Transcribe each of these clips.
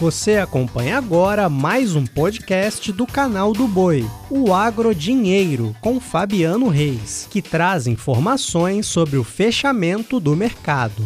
Você acompanha agora mais um podcast do canal do Boi, o Agro Dinheiro, com Fabiano Reis, que traz informações sobre o fechamento do mercado.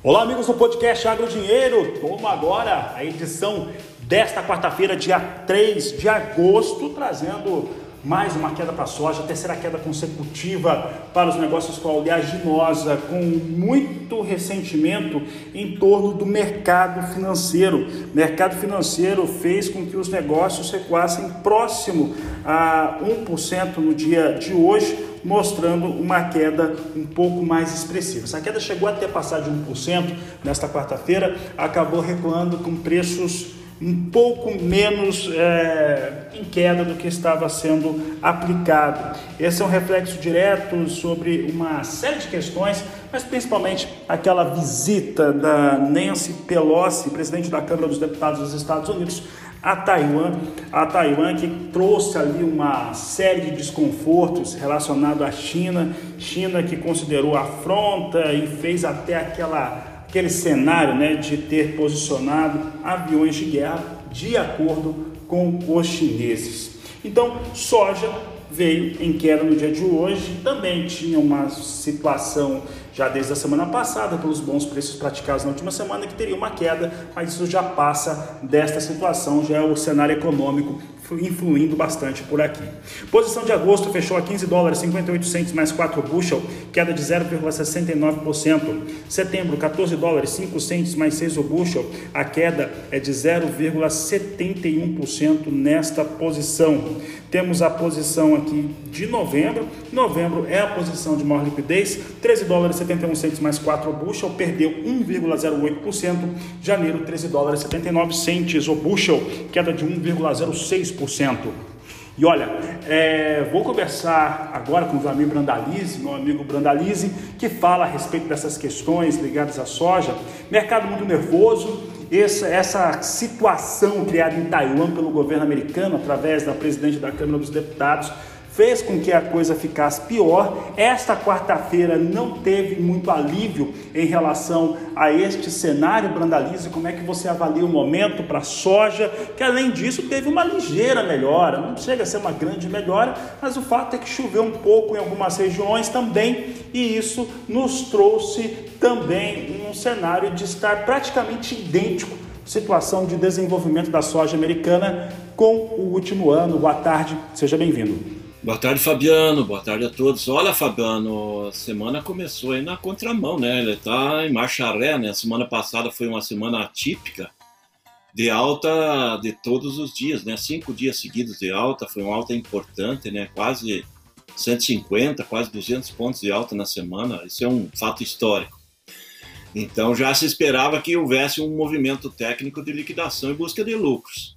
Olá, amigos do podcast Agro Dinheiro. Toma agora a edição desta quarta-feira, dia 3 de agosto, trazendo mais uma queda para a soja, terceira queda consecutiva para os negócios com a oleaginosa, com muito ressentimento em torno do mercado financeiro. Mercado financeiro fez com que os negócios recuassem próximo a 1% no dia de hoje, mostrando uma queda um pouco mais expressiva. Essa queda chegou até passar de 1% nesta quarta-feira, acabou recuando com preços um pouco menos é, em queda do que estava sendo aplicado. Esse é um reflexo direto sobre uma série de questões, mas principalmente aquela visita da Nancy Pelosi, presidente da Câmara dos Deputados dos Estados Unidos, a Taiwan, a Taiwan que trouxe ali uma série de desconfortos relacionados à China, China que considerou afronta e fez até aquela aquele cenário né, de ter posicionado aviões de guerra de acordo com os chineses. Então, soja veio em queda no dia de hoje, também tinha uma situação já desde a semana passada, pelos bons preços praticados na última semana, que teria uma queda, mas isso já passa desta situação, já é o cenário econômico influindo bastante por aqui. Posição de agosto fechou a 15 dólares 58 centos mais 4 bushel, queda de 0,69%. Setembro 14 dólares 5 centos mais 6 o bushel, a queda é de 0,71% nesta posição. Temos a posição aqui de novembro. Novembro é a posição de maior liquidez, 13 dólares 71 centos mais 4 o bushel, perdeu 1,08%. Janeiro 13 dólares 79 centos o bushel, queda de 1,06%. E olha, é, vou conversar agora com o Vlamir Brandalize, meu amigo Brandalize, que fala a respeito dessas questões ligadas à soja. Mercado muito nervoso, essa, essa situação criada em Taiwan pelo governo americano, através da presidente da Câmara dos Deputados, fez com que a coisa ficasse pior. Esta quarta-feira não teve muito alívio em relação a este cenário, Brandalize. Como é que você avalia o momento para a soja? Que além disso teve uma ligeira melhora, não chega a ser uma grande melhora, mas o fato é que choveu um pouco em algumas regiões também, e isso nos trouxe também um cenário de estar praticamente idêntico situação de desenvolvimento da soja americana com o último ano. Boa tarde, seja bem-vindo. Boa tarde, Fabiano. Boa tarde a todos. Olha, Fabiano, a semana começou aí na contramão, né? Ele está em marcha ré, né? A semana passada foi uma semana atípica de alta de todos os dias, né? Cinco dias seguidos de alta, foi uma alta importante, né? Quase 150, quase 200 pontos de alta na semana. Isso é um fato histórico. Então já se esperava que houvesse um movimento técnico de liquidação e busca de lucros.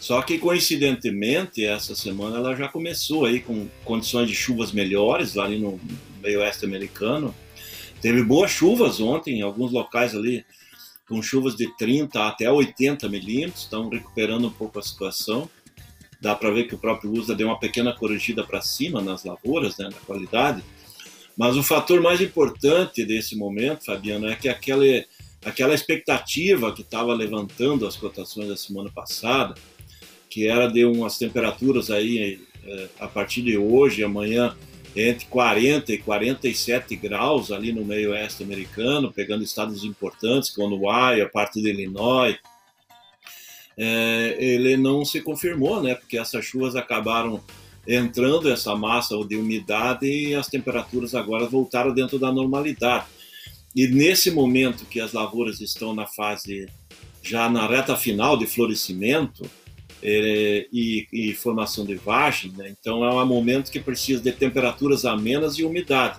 Só que coincidentemente essa semana ela já começou aí com condições de chuvas melhores lá ali no meio oeste americano. Teve boas chuvas ontem em alguns locais ali com chuvas de 30 até 80 milímetros, estão recuperando um pouco a situação. Dá para ver que o próprio USDA deu uma pequena corrigida para cima nas lavouras, né, na qualidade. Mas o fator mais importante desse momento, Fabiano, é que aquela, aquela expectativa que estava levantando as cotações da semana passada, que era de umas temperaturas aí é, a partir de hoje, amanhã, entre 40 e 47 graus ali no meio oeste americano, pegando estados importantes como Hawaii, a parte de Illinois. É, ele não se confirmou, né? Porque essas chuvas acabaram entrando essa massa de umidade e as temperaturas agora voltaram dentro da normalidade. E nesse momento que as lavouras estão na fase já na reta final de florescimento, é, e, e, formação de vagem, né? então é um momento que precisa de temperaturas amenas e umidade.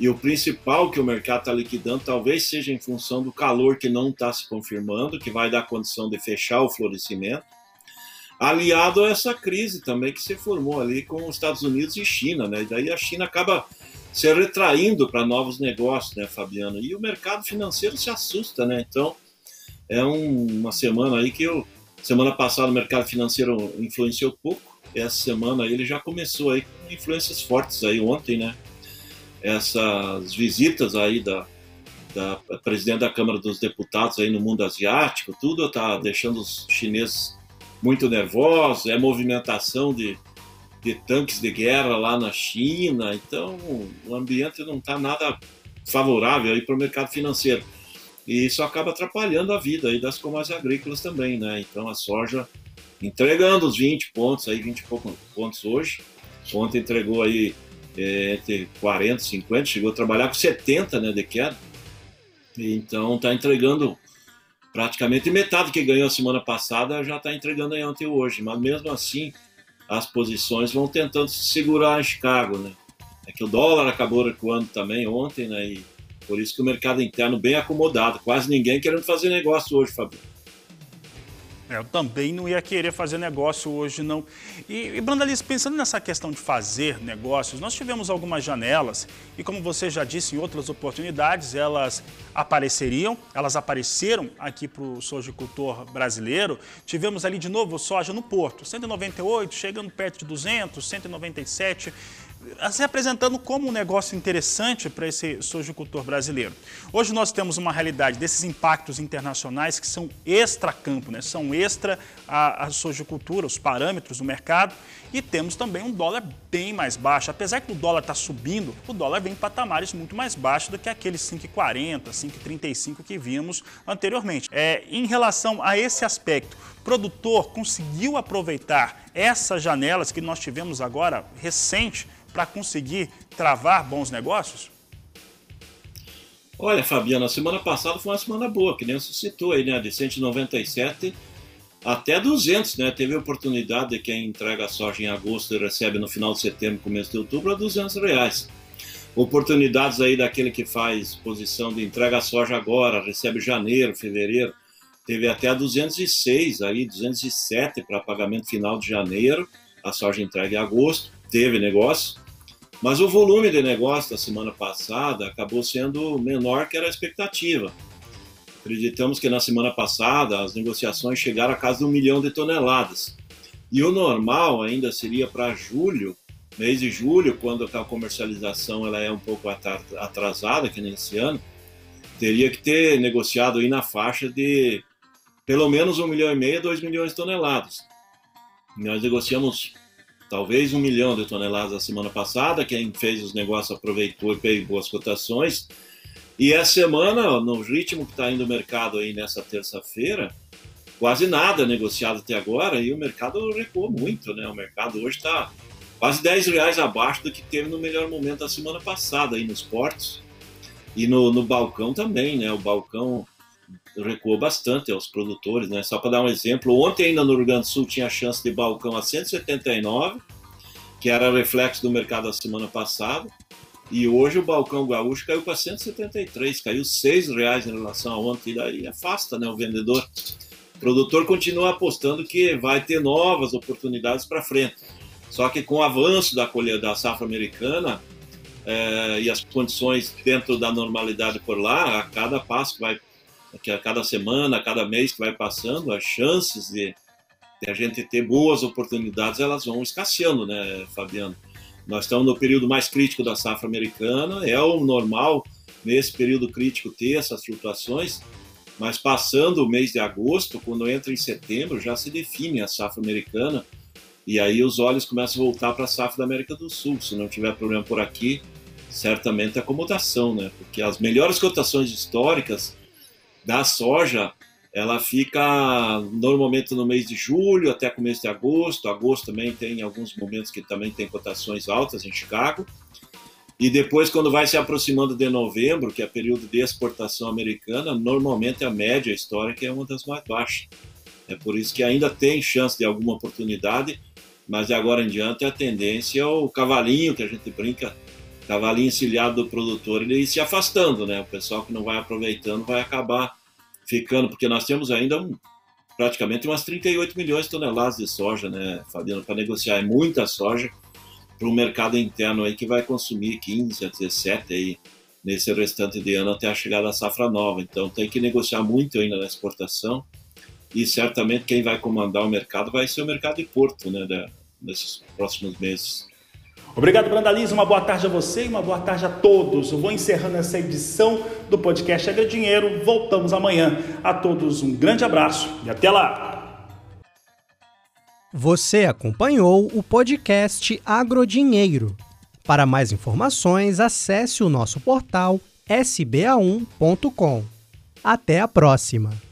E o principal que o mercado está liquidando talvez seja em função do calor que não está se confirmando, que vai dar condição de fechar o florescimento, aliado a essa crise também que se formou ali com os Estados Unidos e China, né? E daí a China acaba se retraindo para novos negócios, né, Fabiano? E o mercado financeiro se assusta, né? Então é um, uma semana aí que eu Semana passada o mercado financeiro influenciou pouco. Essa semana ele já começou aí com influências fortes aí ontem, né? Essas visitas aí da, da presidente da Câmara dos Deputados aí no mundo asiático, tudo está deixando os chineses muito nervosos, é movimentação de, de tanques de guerra lá na China, então o ambiente não está nada favorável aí para o mercado financeiro. E isso acaba atrapalhando a vida aí das commodities agrícolas também, né? Então a soja entregando os 20 pontos, aí 20 e poucos pontos hoje. Ontem entregou aí é, entre 40 e 50, chegou a trabalhar com 70 né, de queda. Então está entregando praticamente metade que ganhou semana passada, já está entregando aí ontem e hoje. Mas mesmo assim, as posições vão tentando se segurar em Chicago, né? É que o dólar acabou recuando também ontem, né? E por isso que o mercado interno bem acomodado, quase ninguém querendo fazer negócio hoje, Fabio. É, eu também não ia querer fazer negócio hoje, não. E, e Brandalice, pensando nessa questão de fazer negócios, nós tivemos algumas janelas e, como você já disse, em outras oportunidades, elas apareceriam, elas apareceram aqui para o sojicultor brasileiro. Tivemos ali de novo soja no Porto, 198, chegando perto de 200, 197 se apresentando como um negócio interessante para esse sojicultor brasileiro. Hoje nós temos uma realidade desses impactos internacionais que são extra-campo, né? são extra a, a sojicultura, os parâmetros do mercado, e temos também um dólar bem mais baixo. Apesar que o dólar está subindo, o dólar vem em patamares muito mais baixos do que aqueles 5,40, 5,35 que vimos anteriormente. É, em relação a esse aspecto, o produtor conseguiu aproveitar essas janelas que nós tivemos agora recente para conseguir travar bons negócios? Olha, Fabiana, a semana passada foi uma semana boa, que nem você citou aí, né? De 197 até 200, né? Teve oportunidade de quem entrega a soja em agosto e recebe no final de setembro, começo de outubro, a 200 reais. Oportunidades aí daquele que faz posição de entrega a soja agora, recebe janeiro, fevereiro, teve até a 206 aí, 207 para pagamento final de janeiro, a soja entrega em agosto teve negócio, mas o volume de negócio da semana passada acabou sendo menor que era a expectativa. Acreditamos que na semana passada as negociações chegaram a casa de um milhão de toneladas. E o normal ainda seria para julho, mês de julho, quando a comercialização ela é um pouco atrasada, que nesse ano, teria que ter negociado aí na faixa de pelo menos um milhão e meio, dois milhões de toneladas. Nós negociamos talvez um milhão de toneladas a semana passada. Quem fez os negócios aproveitou e fez boas cotações. E essa semana, no ritmo que está indo o mercado aí nessa terça-feira, quase nada negociado até agora e o mercado recuou muito, né? O mercado hoje está quase 10 reais abaixo do que teve no melhor momento da semana passada aí nos portos e no, no balcão também, né? O balcão recuou bastante aos produtores, né? Só para dar um exemplo, ontem ainda no Rio Grande do Sul tinha chance de balcão a 179, que era reflexo do mercado da semana passada, e hoje o balcão gaúcho caiu para 173, caiu seis reais em relação a ontem, e daí afasta, né, o vendedor. O produtor continua apostando que vai ter novas oportunidades para frente. Só que com o avanço da colheita da safra americana, é, e as condições dentro da normalidade por lá, a cada passo que vai que a cada semana, a cada mês que vai passando, as chances de, de, a gente ter boas oportunidades, elas vão escasseando, né, Fabiano? Nós estamos no período mais crítico da safra americana, é o normal nesse período crítico ter essas flutuações, mas passando o mês de agosto, quando entra em setembro, já se define a safra americana e aí os olhos começam a voltar para a safra da América do Sul. Se não tiver problema por aqui, certamente é acomodação, né? Porque as melhores cotações históricas da soja, ela fica normalmente no mês de julho até começo de agosto. Agosto também tem alguns momentos que também tem cotações altas em Chicago. E depois, quando vai se aproximando de novembro, que é período de exportação americana, normalmente a média histórica é uma das mais baixas. É por isso que ainda tem chance de alguma oportunidade, mas de agora em diante a tendência é o cavalinho que a gente brinca cavalinho encilhado do produtor, ele ir se afastando, né? O pessoal que não vai aproveitando vai acabar ficando, porque nós temos ainda um, praticamente umas 38 milhões de toneladas de soja, né, Fabiano, para negociar. É muita soja para o mercado interno aí que vai consumir 15 a 17 aí nesse restante de ano até a chegada da safra nova. Então tem que negociar muito ainda na exportação e certamente quem vai comandar o mercado vai ser o mercado de Porto, né, da, nesses próximos meses. Obrigado, Brandaliza. Uma boa tarde a você e uma boa tarde a todos. Eu vou encerrando essa edição do podcast Agro Dinheiro. Voltamos amanhã. A todos um grande abraço e até lá. Você acompanhou o podcast Agrodinheiro. Para mais informações, acesse o nosso portal sba1.com. Até a próxima!